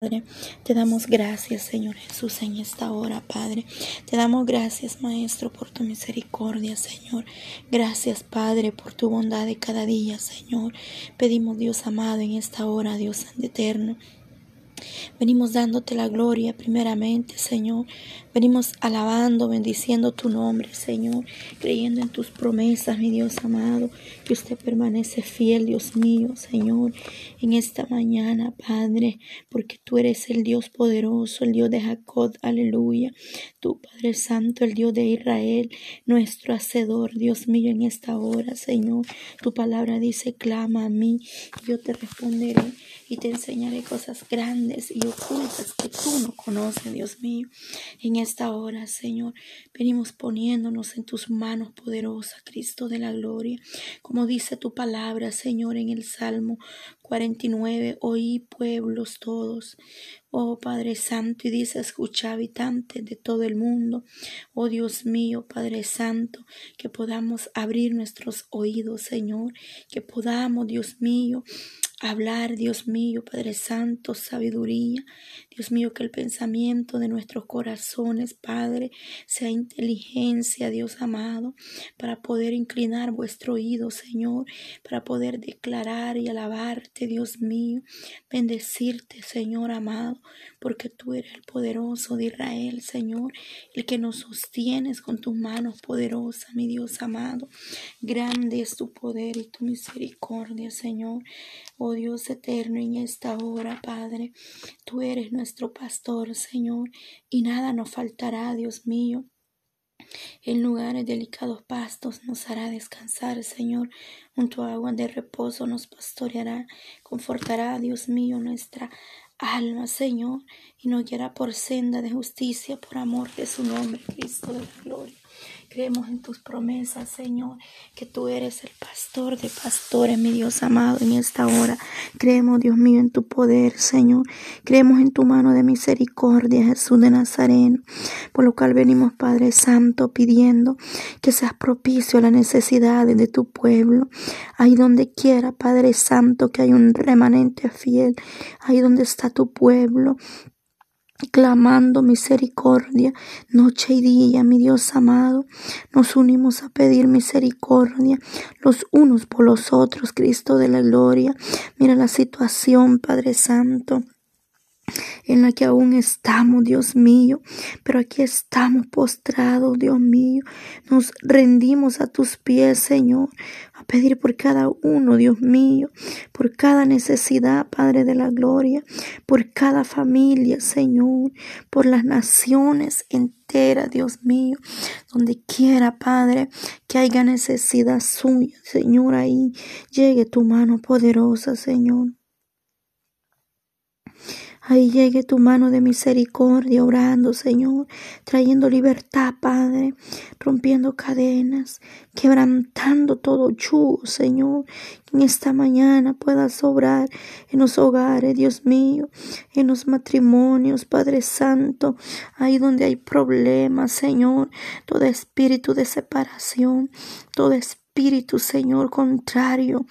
Padre, te damos gracias, Señor Jesús, en esta hora, Padre. Te damos gracias, Maestro, por tu misericordia, Señor. Gracias, Padre, por tu bondad de cada día, Señor. Pedimos, Dios amado, en esta hora, Dios eterno Venimos dándote la gloria primeramente, Señor. Venimos alabando, bendiciendo tu nombre, Señor, creyendo en tus promesas, mi Dios amado, que usted permanece fiel, Dios mío, Señor, en esta mañana, Padre, porque tú eres el Dios poderoso, el Dios de Jacob, aleluya. Tu Padre Santo, el Dios de Israel, nuestro Hacedor, Dios mío, en esta hora, Señor. Tu palabra dice, clama a mí, yo te responderé y te enseñaré cosas grandes y ocultas que tú no conoces, Dios mío. En esta hora, Señor, venimos poniéndonos en tus manos poderosas, Cristo de la gloria. Como dice tu palabra, Señor, en el Salmo 49, oí pueblos todos. Oh Padre Santo, y dice, escucha habitantes de todo el mundo. Oh Dios mío, Padre Santo, que podamos abrir nuestros oídos, Señor, que podamos, Dios mío, hablar, Dios mío, Padre Santo, sabiduría. Dios mío, que el pensamiento de nuestros corazones, Padre, sea inteligencia, Dios amado, para poder inclinar vuestro oído, Señor, para poder declarar y alabarte, Dios mío, bendecirte, Señor amado, porque tú eres el poderoso de Israel, Señor, el que nos sostienes con tus manos poderosas, mi Dios amado. Grande es tu poder y tu misericordia, Señor. Oh Dios eterno, en esta hora, Padre, tú eres nuestro pastor, Señor, y nada nos faltará, Dios mío. En lugares delicados pastos nos hará descansar, Señor. Junto a agua de reposo nos pastoreará, confortará, Dios mío, nuestra alma, Señor, y nos guiará por senda de justicia, por amor de su nombre, Cristo de la gloria. Creemos en tus promesas, Señor, que tú eres el pastor de pastores, mi Dios amado, en esta hora. Creemos, Dios mío, en tu poder, Señor. Creemos en tu mano de misericordia, Jesús de Nazareno. Por lo cual venimos, Padre Santo, pidiendo que seas propicio a las necesidades de tu pueblo. Ahí donde quiera, Padre Santo, que hay un remanente fiel. Ahí donde está tu pueblo clamando misericordia noche y día, mi Dios amado. Nos unimos a pedir misericordia los unos por los otros, Cristo de la gloria. Mira la situación, Padre Santo en la que aún estamos, Dios mío, pero aquí estamos postrados, Dios mío. Nos rendimos a tus pies, Señor, pedir por cada uno, Dios mío, por cada necesidad, Padre de la Gloria, por cada familia, Señor, por las naciones enteras, Dios mío, donde quiera, Padre, que haya necesidad suya, Señor, ahí llegue tu mano poderosa, Señor. Ahí llegue tu mano de misericordia, orando, Señor, trayendo libertad, Padre, rompiendo cadenas, quebrantando todo yugo, Señor. en esta mañana puedas obrar en los hogares, Dios mío, en los matrimonios, Padre Santo, ahí donde hay problemas, Señor, todo espíritu de separación, todo espíritu, Señor, contrario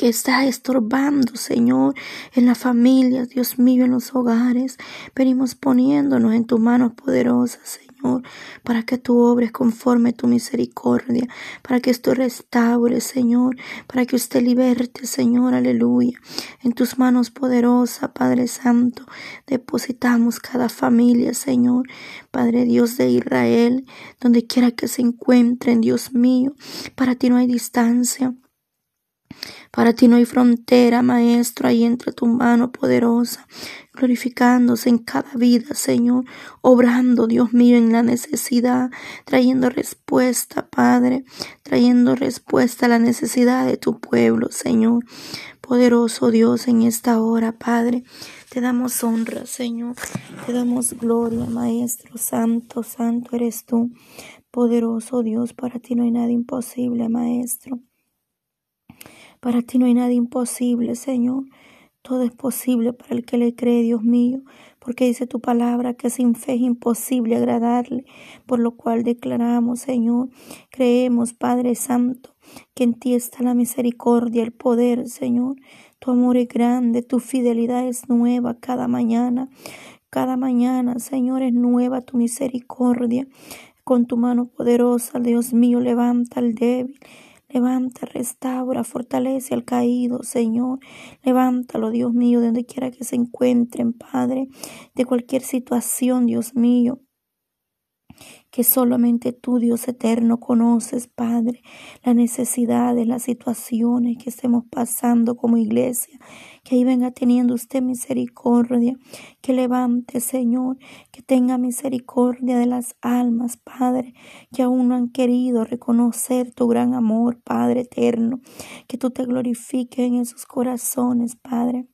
que está estorbando, Señor, en la familia, Dios mío, en los hogares. Venimos poniéndonos en tus manos poderosas, Señor, para que tú obres conforme tu misericordia, para que esto restaure, Señor, para que usted liberte, Señor, aleluya. En tus manos poderosas, Padre Santo, depositamos cada familia, Señor, Padre Dios de Israel, donde quiera que se encuentren, Dios mío, para ti no hay distancia. Para ti no hay frontera, Maestro, ahí entre tu mano poderosa, glorificándose en cada vida, Señor, obrando, Dios mío, en la necesidad, trayendo respuesta, Padre, trayendo respuesta a la necesidad de tu pueblo, Señor. Poderoso Dios, en esta hora, Padre, te damos honra, Señor, te damos gloria, Maestro, Santo, Santo eres tú. Poderoso Dios, para ti no hay nada imposible, Maestro. Para ti no hay nada imposible, Señor. Todo es posible para el que le cree, Dios mío, porque dice tu palabra que sin fe es imposible agradarle, por lo cual declaramos, Señor, creemos, Padre Santo, que en ti está la misericordia, el poder, Señor. Tu amor es grande, tu fidelidad es nueva cada mañana. Cada mañana, Señor, es nueva tu misericordia. Con tu mano poderosa, Dios mío, levanta al débil. Levanta, restaura, fortalece al caído, Señor. Levántalo, Dios mío, de donde quiera que se encuentren, Padre, de cualquier situación, Dios mío que solamente tú, Dios eterno, conoces, Padre, las necesidades, las situaciones que estemos pasando como iglesia. Que ahí venga teniendo usted misericordia, que levante, Señor, que tenga misericordia de las almas, Padre, que aún no han querido reconocer tu gran amor, Padre eterno, que tú te glorifiques en esos corazones, Padre.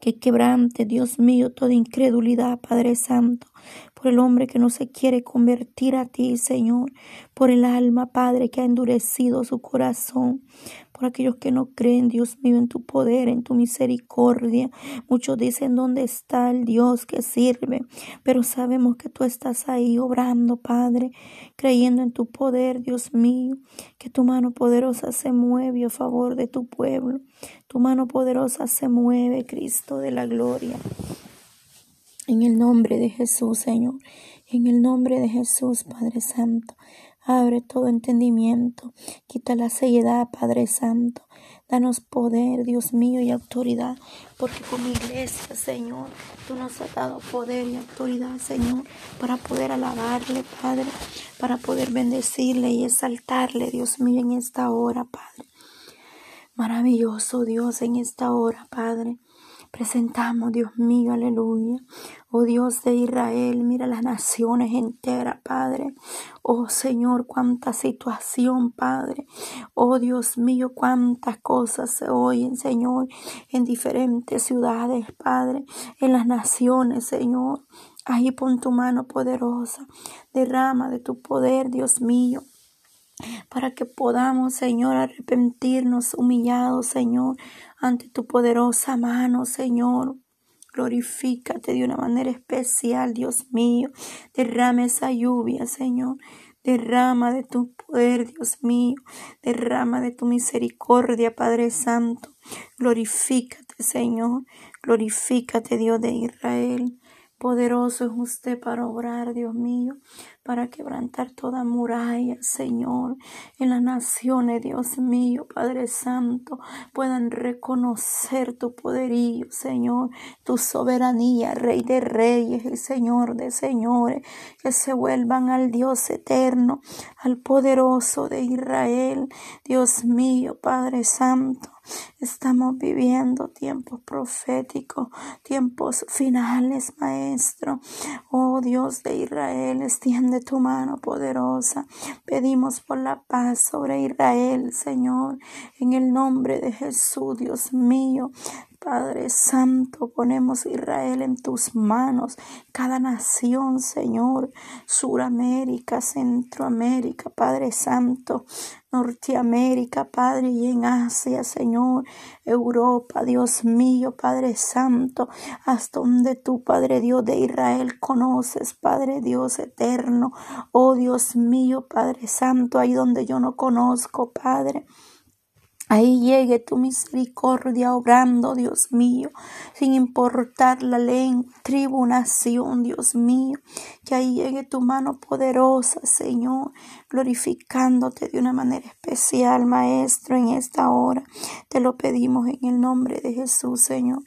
Que quebrante, Dios mío, toda incredulidad, Padre Santo, por el hombre que no se quiere convertir a ti, Señor, por el alma, Padre, que ha endurecido su corazón, por aquellos que no creen, Dios mío, en tu poder, en tu misericordia. Muchos dicen, ¿dónde está el Dios que sirve? Pero sabemos que tú estás ahí obrando, Padre, creyendo en tu poder, Dios mío, que tu mano poderosa se mueve a favor de tu pueblo. Tu mano poderosa se mueve, Cristo de la gloria. En el nombre de Jesús, Señor. En el nombre de Jesús, Padre Santo. Abre todo entendimiento. Quita la ceguedad, Padre Santo. Danos poder, Dios mío, y autoridad. Porque como iglesia, Señor, tú nos has dado poder y autoridad, Señor, para poder alabarle, Padre. Para poder bendecirle y exaltarle, Dios mío, en esta hora, Padre. Maravilloso Dios en esta hora, Padre. Presentamos, Dios mío, aleluya. Oh Dios de Israel, mira las naciones enteras, Padre. Oh Señor, cuánta situación, Padre. Oh Dios mío, cuántas cosas se oyen, Señor, en diferentes ciudades, Padre, en las naciones, Señor. Ahí pon tu mano poderosa, derrama de tu poder, Dios mío para que podamos, Señor, arrepentirnos humillados, Señor, ante tu poderosa mano, Señor. Glorifícate de una manera especial, Dios mío. Derrame esa lluvia, Señor. Derrama de tu poder, Dios mío. Derrama de tu misericordia, Padre Santo. Glorifícate, Señor. Glorifícate, Dios de Israel. Poderoso es usted para obrar, Dios mío para quebrantar toda muralla, Señor, en las naciones, Dios mío, Padre Santo, puedan reconocer tu poderío, Señor, tu soberanía, Rey de Reyes y Señor de Señores, que se vuelvan al Dios eterno, al poderoso de Israel, Dios mío, Padre Santo. Estamos viviendo tiempos proféticos, tiempos finales, Maestro. Oh Dios de Israel, extiende tu mano poderosa. Pedimos por la paz sobre Israel, Señor, en el nombre de Jesús, Dios mío. Padre Santo, ponemos Israel en tus manos, cada nación, Señor, Suramérica, Centroamérica, Padre Santo, Norteamérica, Padre, y en Asia, Señor, Europa, Dios mío, Padre Santo, hasta donde tú, Padre Dios de Israel, conoces, Padre Dios eterno, oh Dios mío, Padre Santo, ahí donde yo no conozco, Padre. Ahí llegue tu misericordia obrando, Dios mío, sin importar la lengua, tribu, nación, Dios mío. Que ahí llegue tu mano poderosa, Señor, glorificándote de una manera especial, Maestro, en esta hora. Te lo pedimos en el nombre de Jesús, Señor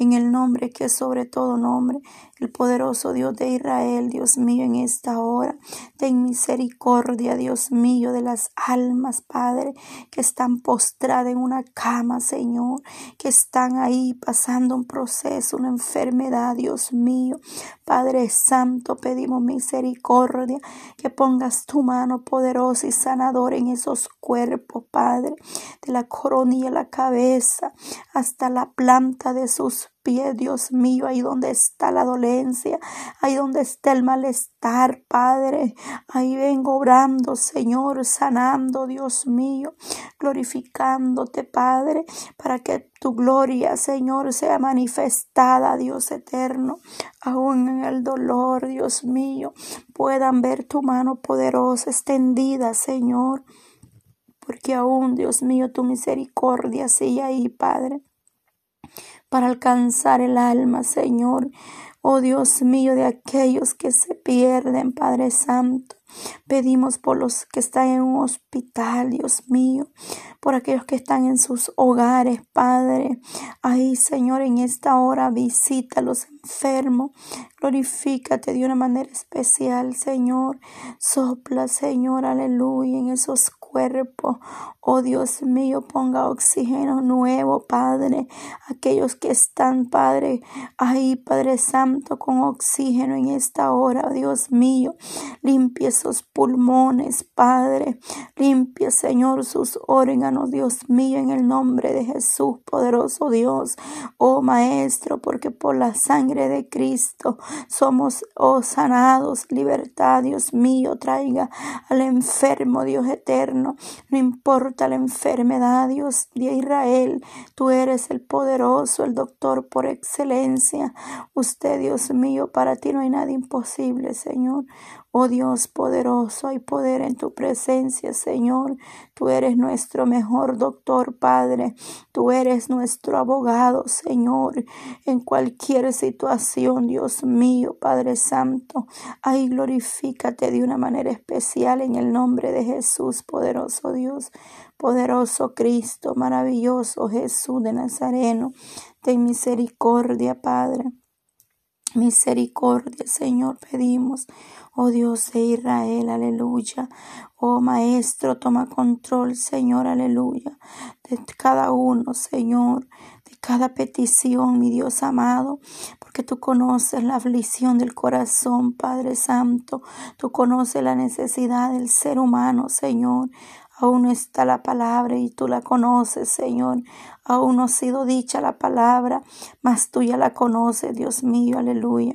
en el nombre que es sobre todo nombre, el poderoso Dios de Israel, Dios mío, en esta hora. Ten misericordia, Dios mío, de las almas, Padre, que están postradas en una cama, Señor, que están ahí pasando un proceso, una enfermedad, Dios mío. Padre Santo, pedimos misericordia, que pongas tu mano poderosa y sanadora en esos cuerpos, Padre, de la coronilla la cabeza hasta la planta de sus pie, Dios mío, ahí donde está la dolencia, ahí donde está el malestar, Padre. Ahí vengo obrando, Señor, sanando, Dios mío, glorificándote, Padre, para que tu gloria, Señor, sea manifestada, Dios eterno, aún en el dolor, Dios mío, puedan ver tu mano poderosa extendida, Señor porque aún, Dios mío, tu misericordia sigue ahí, Padre, para alcanzar el alma, Señor. Oh Dios mío, de aquellos que se pierden, Padre Santo. Pedimos por los que están en un hospital, Dios mío, por aquellos que están en sus hogares, Padre. Ahí, Señor, en esta hora visita a los enfermos. Glorifícate de una manera especial, Señor. Sopla, Señor, aleluya, en esos cuerpo. Oh Dios mío, ponga oxígeno nuevo, Padre. Aquellos que están, Padre, ahí, Padre Santo, con oxígeno en esta hora, Dios mío. Limpia esos pulmones, Padre. Limpia, Señor, sus órganos, Dios mío, en el nombre de Jesús, poderoso Dios. Oh Maestro, porque por la sangre de Cristo somos, oh, sanados. Libertad, Dios mío, traiga al enfermo, Dios eterno no importa la enfermedad, Dios de Israel, tú eres el poderoso, el doctor por excelencia. Usted, Dios mío, para ti no hay nada imposible, Señor. Oh Dios poderoso, hay poder en tu presencia, Señor. Tú eres nuestro mejor doctor, Padre. Tú eres nuestro abogado, Señor, en cualquier situación, Dios mío, Padre Santo. Ay, glorifícate de una manera especial en el nombre de Jesús, poderoso Dios, poderoso Cristo, maravilloso Jesús de Nazareno. Ten misericordia, Padre. Misericordia, Señor, pedimos. Oh Dios de Israel, aleluya. Oh Maestro, toma control, Señor, aleluya. De cada uno, Señor, de cada petición, mi Dios amado, porque tú conoces la aflicción del corazón, Padre Santo. Tú conoces la necesidad del ser humano, Señor. Aún no está la palabra y tú la conoces, Señor. Aún no ha sido dicha la palabra, mas tú ya la conoces, Dios mío, aleluya.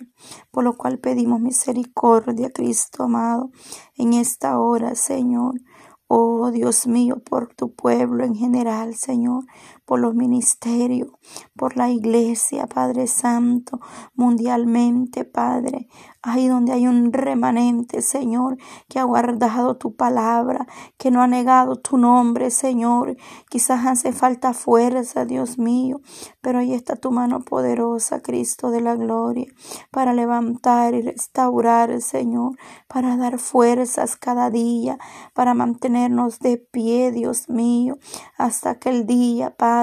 Por lo cual pedimos misericordia, Cristo amado, en esta hora, Señor. Oh Dios mío, por tu pueblo en general, Señor, por los ministerios, por la iglesia, Padre Santo, mundialmente, Padre, ahí donde hay un remanente, Señor, que ha guardado tu palabra, que no ha negado tu nombre, Señor. Quizás hace falta fuerza, Dios mío, pero ahí está tu mano poderosa, Cristo de la gloria, para levantar y restaurar, Señor, para dar fuerzas cada día, para mantenernos de pie, Dios mío, hasta aquel día, Padre,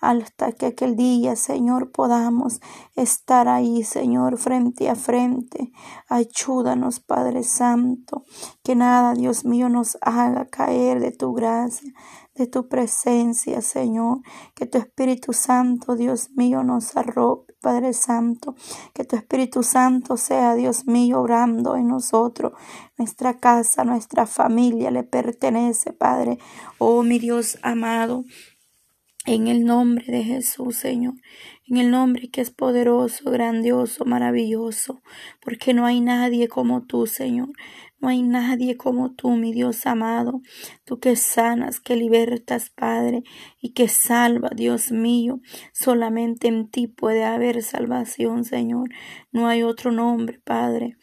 hasta que aquel día, Señor, podamos estar ahí, Señor, frente a frente. Ayúdanos, Padre Santo, que nada, Dios mío, nos haga caer de tu gracia, de tu presencia, Señor. Que tu Espíritu Santo, Dios mío, nos arrope, Padre Santo. Que tu Espíritu Santo sea, Dios mío, orando en nosotros. Nuestra casa, nuestra familia le pertenece, Padre. Oh, mi Dios amado. En el nombre de Jesús, Señor, en el nombre que es poderoso, grandioso, maravilloso, porque no hay nadie como tú, Señor. No hay nadie como tú, mi Dios amado, tú que sanas, que libertas, Padre, y que salva, Dios mío. Solamente en ti puede haber salvación, Señor. No hay otro nombre, Padre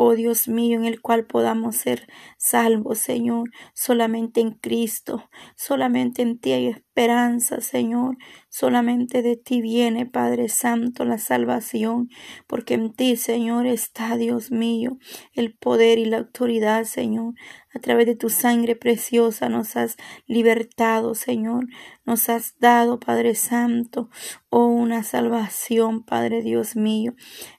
oh Dios mío, en el cual podamos ser salvos, Señor. Solamente en Cristo, solamente en ti hay esperanza, Señor. Solamente de ti viene, Padre Santo, la salvación, porque en ti, Señor, está, Dios mío, el poder y la autoridad, Señor. A través de tu sangre preciosa nos has libertado, Señor. Nos has dado, Padre Santo, oh, una salvación, Padre Dios mío.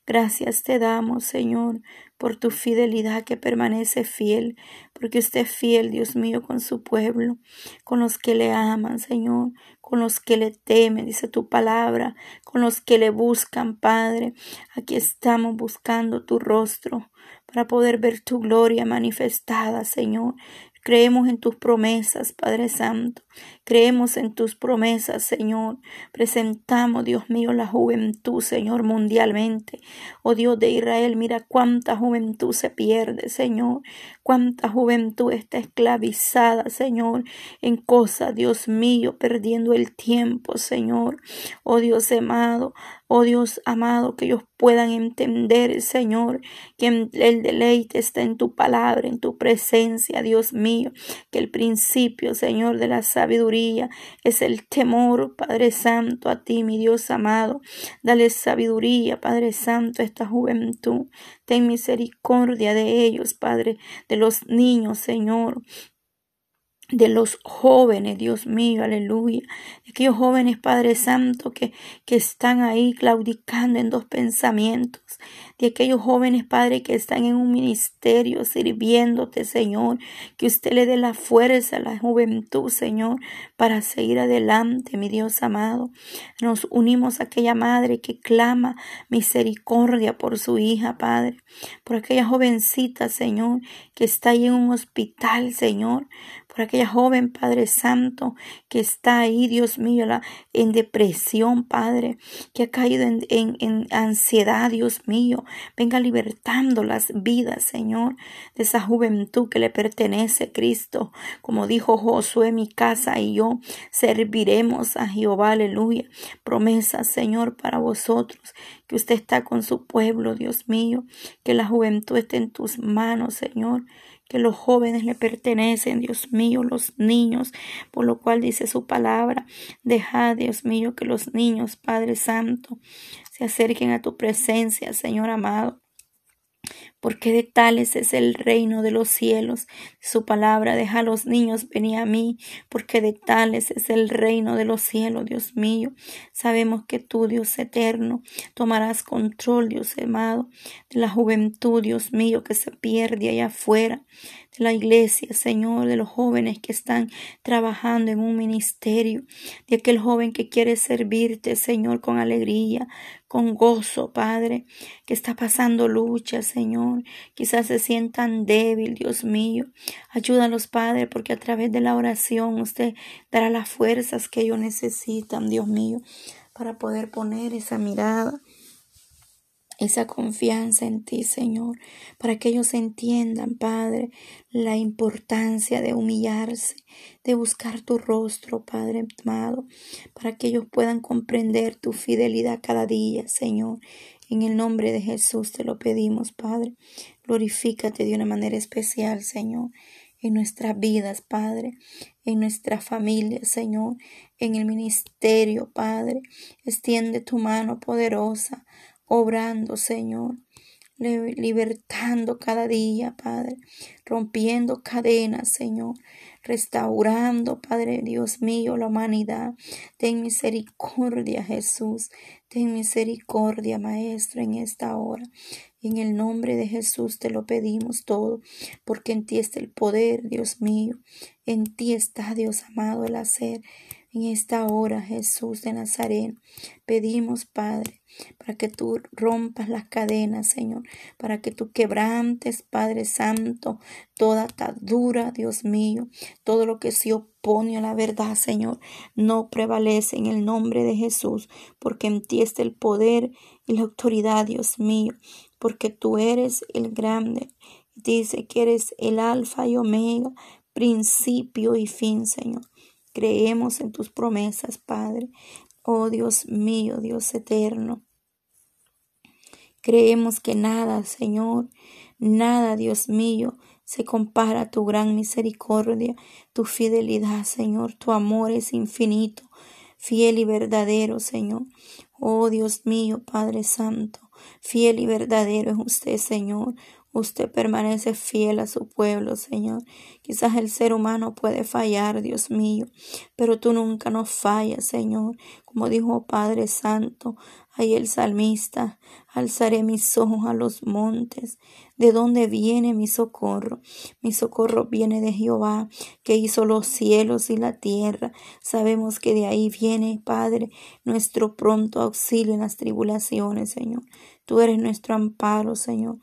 Gracias te damos, Señor por tu fidelidad que permanece fiel, porque usted es fiel, Dios mío, con su pueblo, con los que le aman, Señor, con los que le temen, dice tu palabra, con los que le buscan, Padre. Aquí estamos buscando tu rostro para poder ver tu gloria manifestada, Señor. Creemos en tus promesas, Padre Santo. Creemos en tus promesas, Señor. Presentamos, Dios mío, la juventud, Señor, mundialmente. Oh Dios de Israel, mira cuánta juventud se pierde, Señor. Cuánta juventud está esclavizada, Señor, en cosas, Dios mío, perdiendo el tiempo, Señor. Oh Dios amado, Oh Dios amado, que ellos puedan entender, Señor, que el deleite está en tu palabra, en tu presencia, Dios mío, que el principio, Señor, de la sabiduría es el temor, Padre Santo, a ti, mi Dios amado. Dale sabiduría, Padre Santo, a esta juventud. Ten misericordia de ellos, Padre, de los niños, Señor de los jóvenes, Dios mío, aleluya, de aquellos jóvenes, Padre Santo, que, que están ahí claudicando en dos pensamientos, de aquellos jóvenes, Padre, que están en un ministerio sirviéndote, Señor, que usted le dé la fuerza a la juventud, Señor, para seguir adelante, mi Dios amado. Nos unimos a aquella madre que clama misericordia por su hija, Padre, por aquella jovencita, Señor, que está ahí en un hospital, Señor, por aquella joven, Padre Santo, que está ahí, Dios mío, en depresión, Padre, que ha caído en, en ansiedad, Dios mío. Venga libertando las vidas, Señor, de esa juventud que le pertenece, Cristo. Como dijo Josué, mi casa y yo serviremos a Jehová, aleluya. Promesa, Señor, para vosotros, que usted está con su pueblo, Dios mío, que la juventud esté en tus manos, Señor que los jóvenes le pertenecen, Dios mío, los niños, por lo cual dice su palabra, deja, Dios mío, que los niños, Padre Santo, se acerquen a tu presencia, Señor amado porque de tales es el reino de los cielos. Su palabra deja a los niños venir a mí, porque de tales es el reino de los cielos, Dios mío. Sabemos que tú, Dios eterno, tomarás control, Dios amado, de la juventud, Dios mío, que se pierde allá afuera, la iglesia, Señor, de los jóvenes que están trabajando en un ministerio, de aquel joven que quiere servirte, Señor, con alegría, con gozo, Padre, que está pasando lucha, Señor. Quizás se sientan débil, Dios mío. Ayúdalos, Padre, porque a través de la oración usted dará las fuerzas que ellos necesitan, Dios mío, para poder poner esa mirada esa confianza en ti, Señor, para que ellos entiendan, Padre, la importancia de humillarse, de buscar tu rostro, Padre amado, para que ellos puedan comprender tu fidelidad cada día, Señor. En el nombre de Jesús te lo pedimos, Padre. Glorifícate de una manera especial, Señor, en nuestras vidas, Padre, en nuestra familia, Señor, en el ministerio, Padre. Extiende tu mano poderosa obrando, Señor, libertando cada día, Padre, rompiendo cadenas, Señor, restaurando, Padre Dios mío, la humanidad. Ten misericordia, Jesús. Ten misericordia, Maestro, en esta hora. En el nombre de Jesús te lo pedimos todo, porque en ti está el poder, Dios mío. En ti está, Dios amado, el hacer. En esta hora, Jesús de Nazaret, pedimos, Padre, para que tú rompas las cadenas, Señor, para que tú quebrantes, Padre Santo, toda atadura, Dios mío, todo lo que se opone a la verdad, Señor, no prevalece en el nombre de Jesús, porque en ti está el poder y la autoridad, Dios mío, porque tú eres el grande. Dice que eres el alfa y omega, principio y fin, Señor. Creemos en tus promesas, Padre. Oh Dios mío, Dios eterno. Creemos que nada, Señor, nada, Dios mío, se compara a tu gran misericordia, tu fidelidad, Señor. Tu amor es infinito, fiel y verdadero, Señor. Oh Dios mío, Padre Santo, fiel y verdadero es usted, Señor. Usted permanece fiel a su pueblo, Señor. Quizás el ser humano puede fallar, Dios mío, pero tú nunca nos fallas, Señor. Como dijo Padre Santo, ahí el salmista, alzaré mis ojos a los montes. ¿De dónde viene mi socorro? Mi socorro viene de Jehová, que hizo los cielos y la tierra. Sabemos que de ahí viene, Padre, nuestro pronto auxilio en las tribulaciones, Señor. Tú eres nuestro amparo, Señor.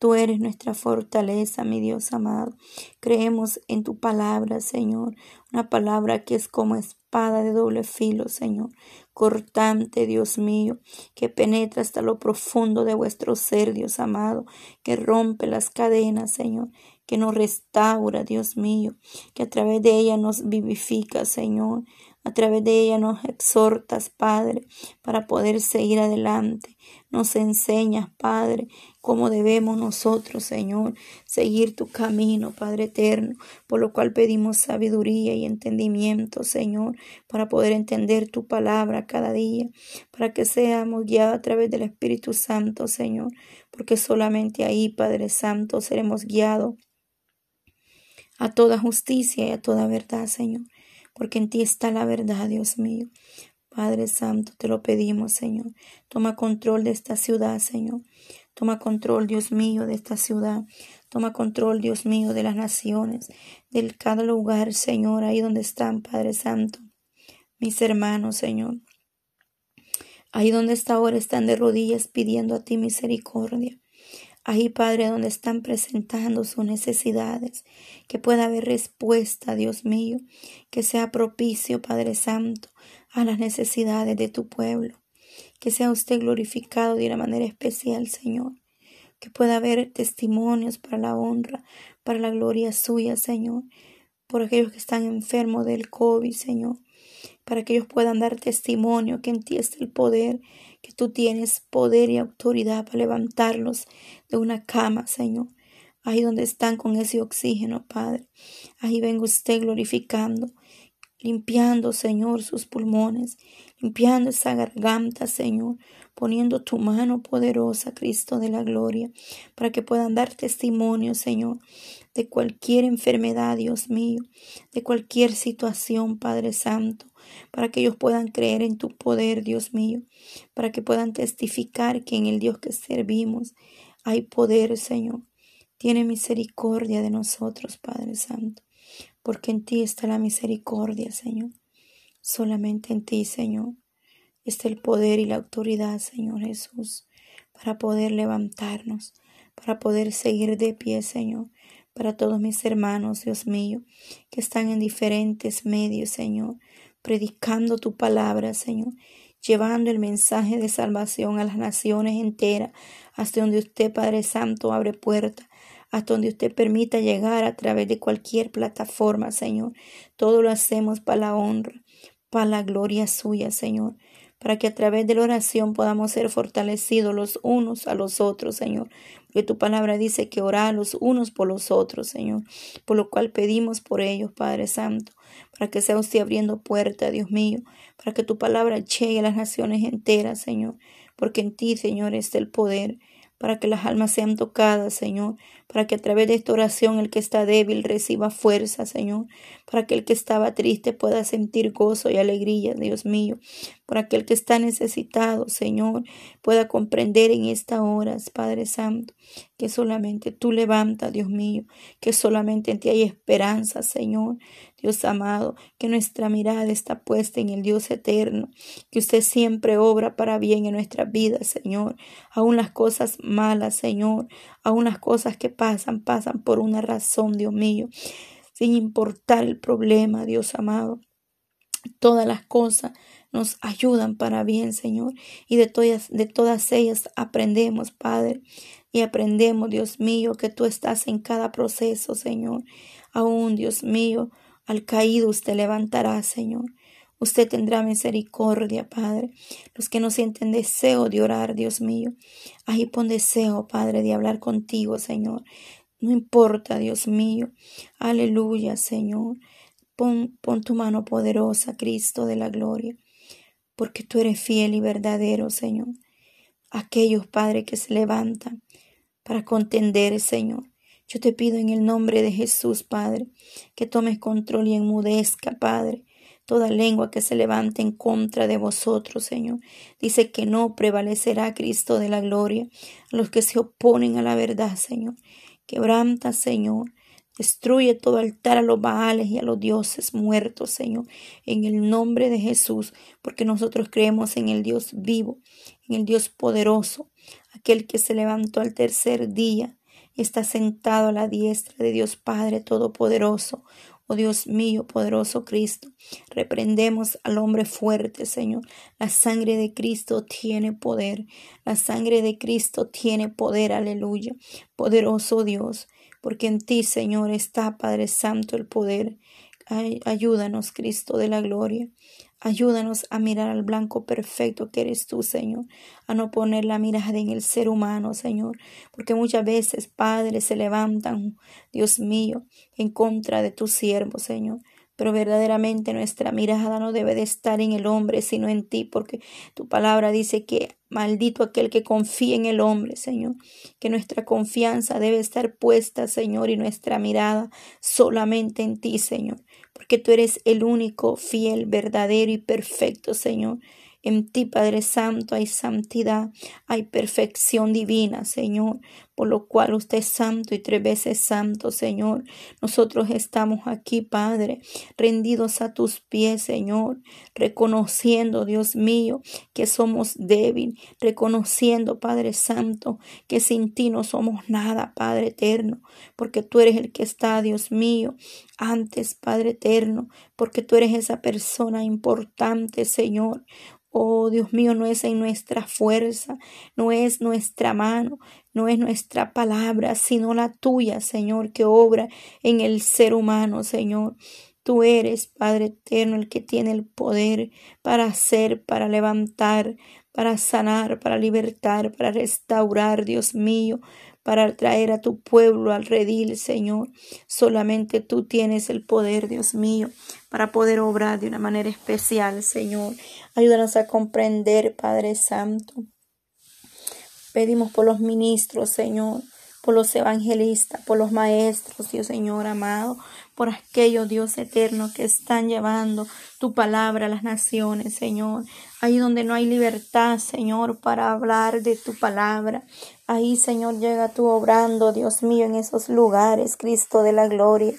Tú eres nuestra fortaleza, mi Dios amado. Creemos en tu palabra, Señor, una palabra que es como espada de doble filo, Señor, cortante, Dios mío, que penetra hasta lo profundo de vuestro ser, Dios amado, que rompe las cadenas, Señor, que nos restaura, Dios mío, que a través de ella nos vivifica, Señor. A través de ella nos exhortas, Padre, para poder seguir adelante. Nos enseñas, Padre, cómo debemos nosotros, Señor, seguir tu camino, Padre eterno, por lo cual pedimos sabiduría y entendimiento, Señor, para poder entender tu palabra cada día, para que seamos guiados a través del Espíritu Santo, Señor, porque solamente ahí, Padre Santo, seremos guiados a toda justicia y a toda verdad, Señor porque en ti está la verdad, Dios mío. Padre Santo, te lo pedimos, Señor. Toma control de esta ciudad, Señor. Toma control, Dios mío, de esta ciudad. Toma control, Dios mío, de las naciones, de cada lugar, Señor, ahí donde están, Padre Santo. Mis hermanos, Señor. Ahí donde está ahora están de rodillas pidiendo a ti misericordia. Ahí, Padre, donde están presentando sus necesidades, que pueda haber respuesta, Dios mío, que sea propicio, Padre Santo, a las necesidades de tu pueblo. Que sea usted glorificado de una manera especial, Señor. Que pueda haber testimonios para la honra, para la gloria suya, Señor. Por aquellos que están enfermos del COVID, Señor. Para que ellos puedan dar testimonio que en ti está el poder que tú tienes poder y autoridad para levantarlos de una cama, Señor. Ahí donde están con ese oxígeno, Padre. Ahí vengo usted glorificando, limpiando, Señor, sus pulmones, limpiando esa garganta, Señor, poniendo tu mano poderosa, Cristo de la gloria, para que puedan dar testimonio, Señor, de cualquier enfermedad, Dios mío, de cualquier situación, Padre Santo, para que ellos puedan creer en tu poder, Dios mío, para que puedan testificar que en el Dios que servimos hay poder, Señor. Tiene misericordia de nosotros, Padre Santo, porque en ti está la misericordia, Señor. Solamente en ti, Señor, está el poder y la autoridad, Señor Jesús, para poder levantarnos, para poder seguir de pie, Señor, para todos mis hermanos, Dios mío, que están en diferentes medios, Señor, predicando tu palabra, Señor, llevando el mensaje de salvación a las naciones enteras, hasta donde usted, Padre Santo, abre puerta, hasta donde usted permita llegar a través de cualquier plataforma, Señor. Todo lo hacemos para la honra, para la gloria suya, Señor para que a través de la oración podamos ser fortalecidos los unos a los otros, Señor. Porque tu palabra dice que orar los unos por los otros, Señor. Por lo cual pedimos por ellos, Padre Santo, para que sea usted abriendo puerta, Dios mío, para que tu palabra llegue a las naciones enteras, Señor. Porque en ti, Señor, está el poder para que las almas sean tocadas, Señor, para que a través de esta oración el que está débil reciba fuerza, Señor, para que el que estaba triste pueda sentir gozo y alegría, Dios mío, para que el que está necesitado, Señor, pueda comprender en esta hora, Padre Santo, que solamente tú levanta, Dios mío, que solamente en ti hay esperanza, Señor, Dios amado, que nuestra mirada está puesta en el Dios eterno, que usted siempre obra para bien en nuestra vida, Señor, aún las cosas malas, Señor, aún las cosas que pasan, pasan por una razón, Dios mío, sin importar el problema, Dios amado. Todas las cosas nos ayudan para bien, Señor. Y de todas, de todas ellas aprendemos, Padre. Y aprendemos, Dios mío, que tú estás en cada proceso, Señor. Aún, Dios mío, al caído usted levantará, Señor. Usted tendrá misericordia, Padre. Los que no sienten deseo de orar, Dios mío. Ahí pon deseo, Padre, de hablar contigo, Señor. No importa, Dios mío. Aleluya, Señor. Pon, pon tu mano poderosa, Cristo de la gloria porque tú eres fiel y verdadero, Señor. Aquellos, Padre, que se levantan para contender, Señor. Yo te pido en el nombre de Jesús, Padre, que tomes control y enmudezca, Padre, toda lengua que se levante en contra de vosotros, Señor. Dice que no prevalecerá Cristo de la gloria a los que se oponen a la verdad, Señor. Quebranta, Señor, Destruye todo altar a los baales y a los dioses muertos, Señor, en el nombre de Jesús, porque nosotros creemos en el Dios vivo, en el Dios poderoso, aquel que se levantó al tercer día, está sentado a la diestra de Dios Padre Todopoderoso. Oh Dios mío, poderoso Cristo, reprendemos al hombre fuerte, Señor. La sangre de Cristo tiene poder. La sangre de Cristo tiene poder, aleluya. Poderoso Dios, porque en ti, Señor, está, Padre Santo, el poder. ayúdanos, Cristo de la gloria. Ayúdanos a mirar al blanco perfecto que eres tú, Señor, a no poner la mirada en el ser humano, Señor, porque muchas veces, padres, se levantan, Dios mío, en contra de tu siervo, Señor. Pero verdaderamente nuestra mirada no debe de estar en el hombre, sino en ti, porque tu palabra dice que maldito aquel que confía en el hombre, Señor, que nuestra confianza debe estar puesta, Señor, y nuestra mirada solamente en ti, Señor. Porque tú eres el único, fiel, verdadero y perfecto, Señor. En ti, Padre Santo, hay santidad, hay perfección divina, Señor, por lo cual usted es santo y tres veces santo, Señor. Nosotros estamos aquí, Padre, rendidos a tus pies, Señor, reconociendo, Dios mío, que somos débiles, reconociendo, Padre Santo, que sin ti no somos nada, Padre eterno, porque tú eres el que está, Dios mío, antes, Padre eterno, porque tú eres esa persona importante, Señor. Oh Dios mío, no es en nuestra fuerza, no es nuestra mano, no es nuestra palabra, sino la tuya, Señor, que obra en el ser humano, Señor. Tú eres, Padre eterno, el que tiene el poder para hacer, para levantar, para sanar, para libertar, para restaurar, Dios mío para traer a tu pueblo al redil, Señor. Solamente tú tienes el poder, Dios mío, para poder obrar de una manera especial, Señor. Ayúdanos a comprender, Padre Santo. Pedimos por los ministros, Señor, por los evangelistas, por los maestros, Dios Señor amado, por aquellos, Dios eterno, que están llevando tu palabra a las naciones, Señor. Ahí donde no hay libertad, Señor, para hablar de tu palabra. Ahí, Señor, llega tú obrando, Dios mío, en esos lugares, Cristo de la gloria.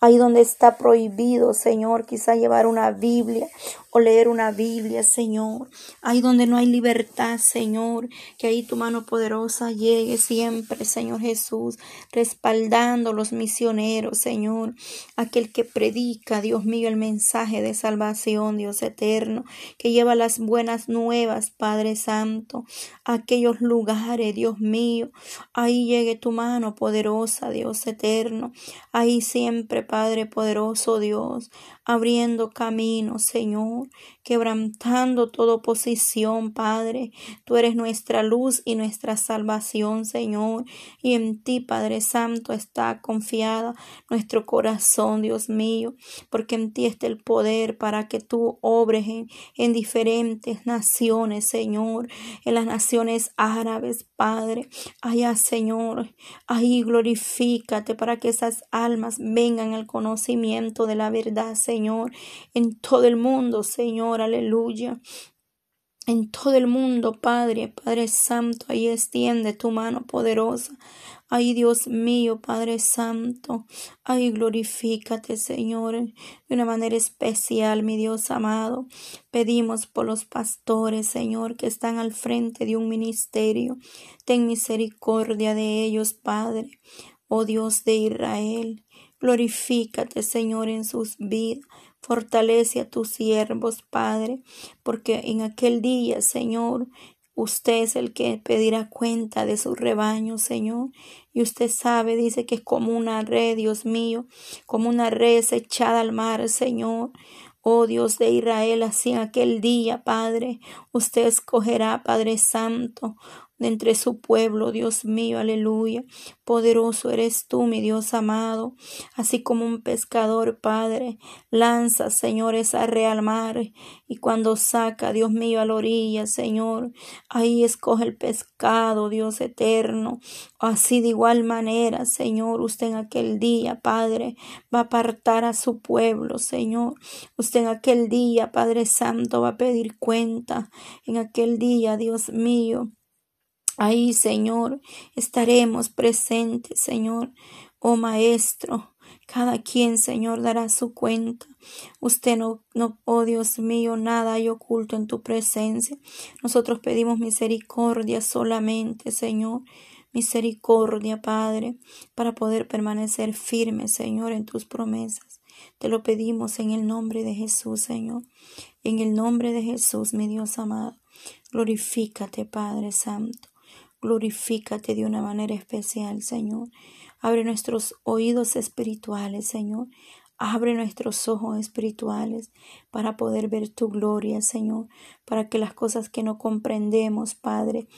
Ahí donde está prohibido, Señor, quizá llevar una Biblia o leer una Biblia, Señor. Ahí donde no hay libertad, Señor, que ahí tu mano poderosa llegue siempre, Señor Jesús, respaldando los misioneros, Señor. Aquel que predica, Dios mío, el mensaje de salvación, Dios eterno, que lleva las buenas nuevas, Padre Santo, aquellos lugares, Dios mío. Ahí llegue tu mano poderosa, Dios eterno. Ahí siempre, Padre poderoso Dios, abriendo camino, Señor, quebrantando toda oposición, Padre. Tú eres nuestra luz y nuestra salvación, Señor. Y en ti, Padre Santo, está confiada nuestro corazón, Dios mío, porque en ti está el poder para que tú obres en, en diferentes naciones, Señor, en las naciones árabes, Padre. Allá, Señor, ahí glorifícate para que esas almas vengan al conocimiento de la verdad, Señor. Señor, en todo el mundo, Señor, aleluya. En todo el mundo, Padre, Padre Santo, ahí extiende tu mano poderosa. Ay, Dios mío, Padre Santo, ay, glorifícate, Señor, de una manera especial, mi Dios amado. Pedimos por los pastores, Señor, que están al frente de un ministerio. Ten misericordia de ellos, Padre. Oh Dios de Israel, Glorifícate, Señor, en sus vidas. Fortalece a tus siervos, Padre, porque en aquel día, Señor, Usted es el que pedirá cuenta de su rebaño, Señor. Y usted sabe, dice que es como una red, Dios mío, como una red echada al mar, Señor. Oh Dios de Israel, así en aquel día, Padre, usted escogerá, Padre Santo, de entre su pueblo, Dios mío, aleluya. Poderoso eres tú, mi Dios amado, así como un pescador, Padre, lanza, Señor, esa red al mar y cuando saca, Dios mío, a la orilla, Señor, ahí escoge el pescado, Dios eterno. Así de igual manera, Señor, usted en aquel día, Padre, va a apartar a su pueblo, Señor. Usted en aquel día, Padre Santo, va a pedir cuenta. En aquel día, Dios mío, Ahí, Señor, estaremos presentes, Señor. Oh Maestro, cada quien, Señor, dará su cuenta. Usted no, no, oh Dios mío, nada hay oculto en tu presencia. Nosotros pedimos misericordia solamente, Señor. misericordia, Padre, para poder permanecer firme, Señor, en tus promesas. Te lo pedimos en el nombre de Jesús, Señor. En el nombre de Jesús, mi Dios amado. Glorifícate, Padre Santo. Glorifícate de una manera especial, Señor. Abre nuestros oídos espirituales, Señor. Abre nuestros ojos espirituales para poder ver tu gloria, Señor, para que las cosas que no comprendemos, Padre,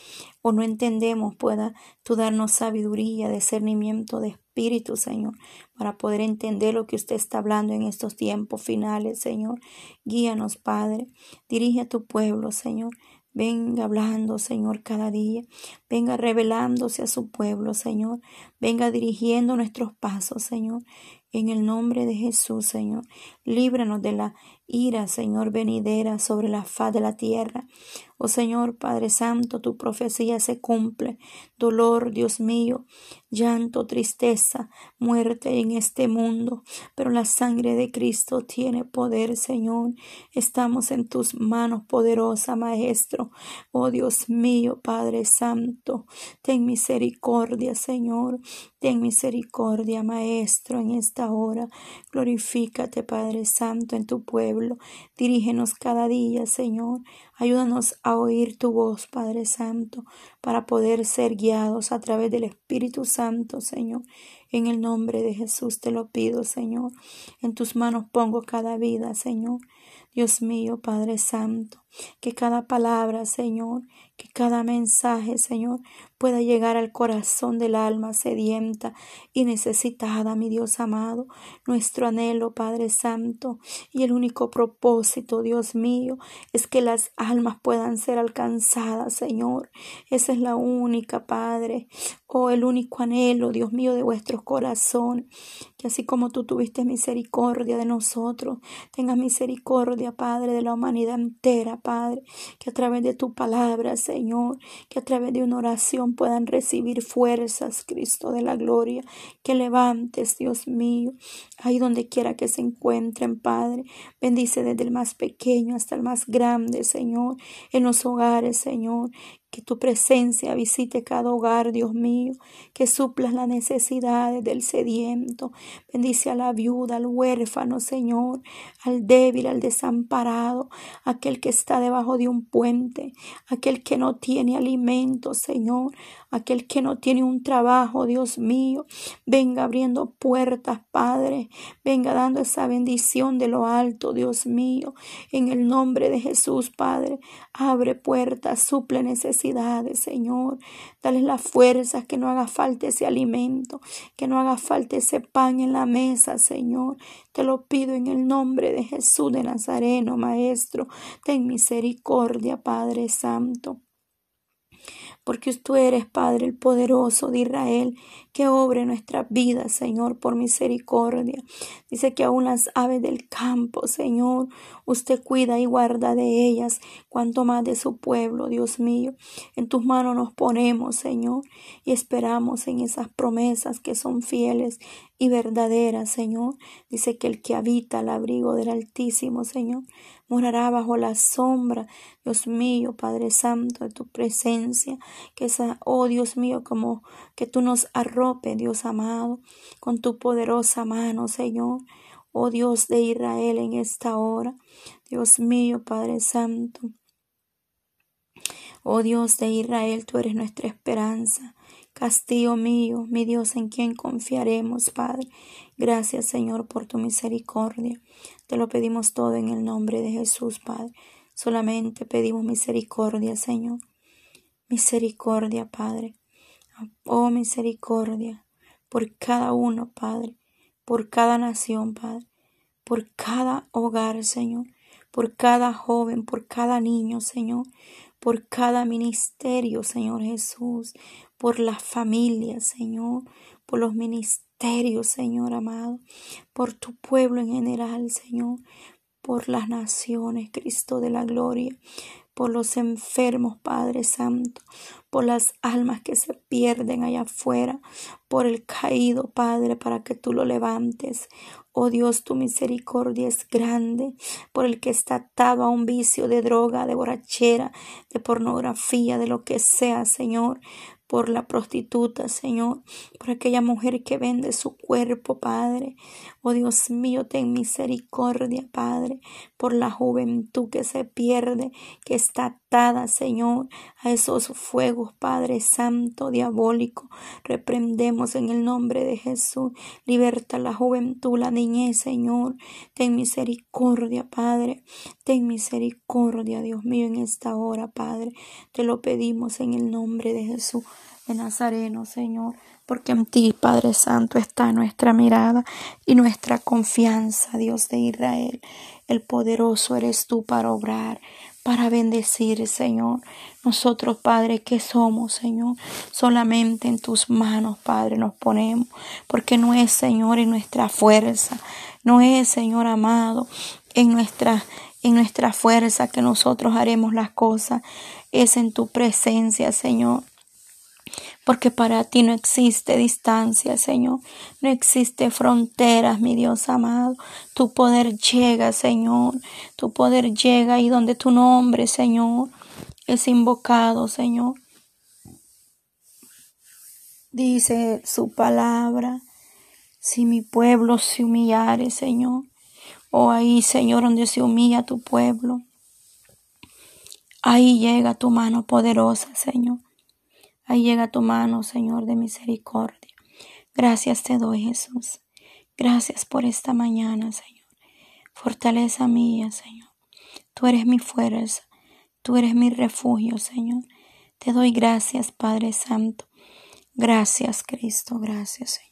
o no entendemos, pueda tú darnos sabiduría, discernimiento de espíritu, Señor, para poder entender lo que usted está hablando en estos tiempos finales, Señor. Guíanos, Padre. Dirige a tu pueblo, Señor. Venga hablando, Señor, cada día. Venga revelándose a su pueblo, Señor. Venga dirigiendo nuestros pasos, Señor. En el nombre de Jesús, Señor. Líbranos de la ira, Señor, venidera sobre la faz de la tierra. Oh Señor, Padre Santo, tu profecía se cumple. Dolor, Dios mío, llanto, tristeza, muerte en este mundo. Pero la sangre de Cristo tiene poder, Señor. Estamos en tus manos, poderosa Maestro. Oh Dios mío, Padre Santo, ten misericordia, Señor. Ten misericordia, Maestro, en esta hora. Glorifícate, Padre Santo, en tu pueblo Dirígenos cada día, Señor. Ayúdanos a oír tu voz, Padre Santo, para poder ser guiados a través del Espíritu Santo, Señor. En el nombre de Jesús te lo pido, Señor. En tus manos pongo cada vida, Señor. Dios mío, Padre Santo, que cada palabra, Señor, que cada mensaje, Señor, pueda llegar al corazón del alma sedienta y necesitada, mi Dios amado, nuestro anhelo, Padre Santo, y el único propósito, Dios mío, es que las almas puedan ser alcanzadas, Señor. Esa es la única, Padre, oh, el único anhelo, Dios mío, de vuestros corazones, que así como tú tuviste misericordia de nosotros, tengas misericordia, Padre, de la humanidad entera, Padre, que a través de tu palabra, Señor, que a través de una oración puedan recibir fuerzas, Cristo de la gloria, que levantes, Dios mío, ahí donde quiera que se encuentren, Padre, bendice desde el más pequeño hasta el más grande, Señor, en los hogares, Señor, que tu presencia visite cada hogar, Dios mío, que suplas las necesidades del sediento. Bendice a la viuda, al huérfano, Señor, al débil, al desamparado, aquel que está debajo de un puente, aquel que no tiene alimento, Señor, aquel que no tiene un trabajo, Dios mío. Venga abriendo puertas, Padre. Venga dando esa bendición de lo alto, Dios mío. En el nombre de Jesús, Padre. Abre puertas, suple necesidades Señor. Dale las fuerzas, que no haga falta ese alimento, que no haga falta ese pan en la mesa, Señor. Te lo pido en el nombre de Jesús de Nazareno, Maestro. Ten misericordia, Padre Santo porque tú eres, Padre, el poderoso de Israel, que obre nuestras vidas, Señor, por misericordia. Dice que aún las aves del campo, Señor, usted cuida y guarda de ellas, cuanto más de su pueblo, Dios mío. En tus manos nos ponemos, Señor, y esperamos en esas promesas que son fieles y verdaderas, Señor. Dice que el que habita al abrigo del Altísimo, Señor, morará bajo la sombra, Dios mío, Padre Santo, de tu presencia. Que esa, oh Dios mío, como que tú nos arrope, Dios amado, con tu poderosa mano, Señor. Oh Dios de Israel en esta hora. Dios mío, Padre Santo. Oh Dios de Israel, tú eres nuestra esperanza. Castillo mío, mi Dios, en quien confiaremos, Padre. Gracias, Señor, por tu misericordia. Te lo pedimos todo en el nombre de Jesús, Padre. Solamente pedimos misericordia, Señor. Misericordia, Padre. Oh, misericordia por cada uno, Padre. Por cada nación, Padre. Por cada hogar, Señor. Por cada joven, por cada niño, Señor por cada ministerio, Señor Jesús, por las familias, Señor, por los ministerios, Señor amado, por tu pueblo en general, Señor, por las naciones, Cristo de la gloria, por los enfermos, Padre Santo, por las almas que se pierden allá afuera, por el caído, Padre, para que tú lo levantes. Oh Dios, tu misericordia es grande por el que está atado a un vicio de droga, de borrachera, de pornografía, de lo que sea, Señor por la prostituta, Señor, por aquella mujer que vende su cuerpo, Padre. Oh Dios mío, ten misericordia, Padre, por la juventud que se pierde, que está atada, Señor, a esos fuegos, Padre Santo, diabólico. Reprendemos en el nombre de Jesús. Liberta la juventud, la niñez, Señor. Ten misericordia, Padre. Ten misericordia, Dios mío, en esta hora, Padre. Te lo pedimos en el nombre de Jesús de Nazareno, Señor, porque en ti, Padre Santo, está nuestra mirada y nuestra confianza, Dios de Israel. El poderoso eres tú para obrar, para bendecir, Señor. Nosotros, Padre, que somos, Señor, solamente en tus manos, Padre, nos ponemos, porque no es, Señor, en nuestra fuerza, no es, Señor amado, en nuestra en nuestra fuerza que nosotros haremos las cosas, es en tu presencia, Señor. Porque para ti no existe distancia, Señor, no existe fronteras, mi Dios amado. Tu poder llega, Señor, tu poder llega y donde tu nombre, Señor, es invocado, Señor. Dice su palabra, si mi pueblo se humillare, Señor, o ahí, Señor, donde se humilla tu pueblo, ahí llega tu mano poderosa, Señor. Ahí llega tu mano, Señor de misericordia. Gracias te doy, Jesús. Gracias por esta mañana, Señor. Fortaleza mía, Señor. Tú eres mi fuerza. Tú eres mi refugio, Señor. Te doy gracias, Padre Santo. Gracias, Cristo. Gracias, Señor.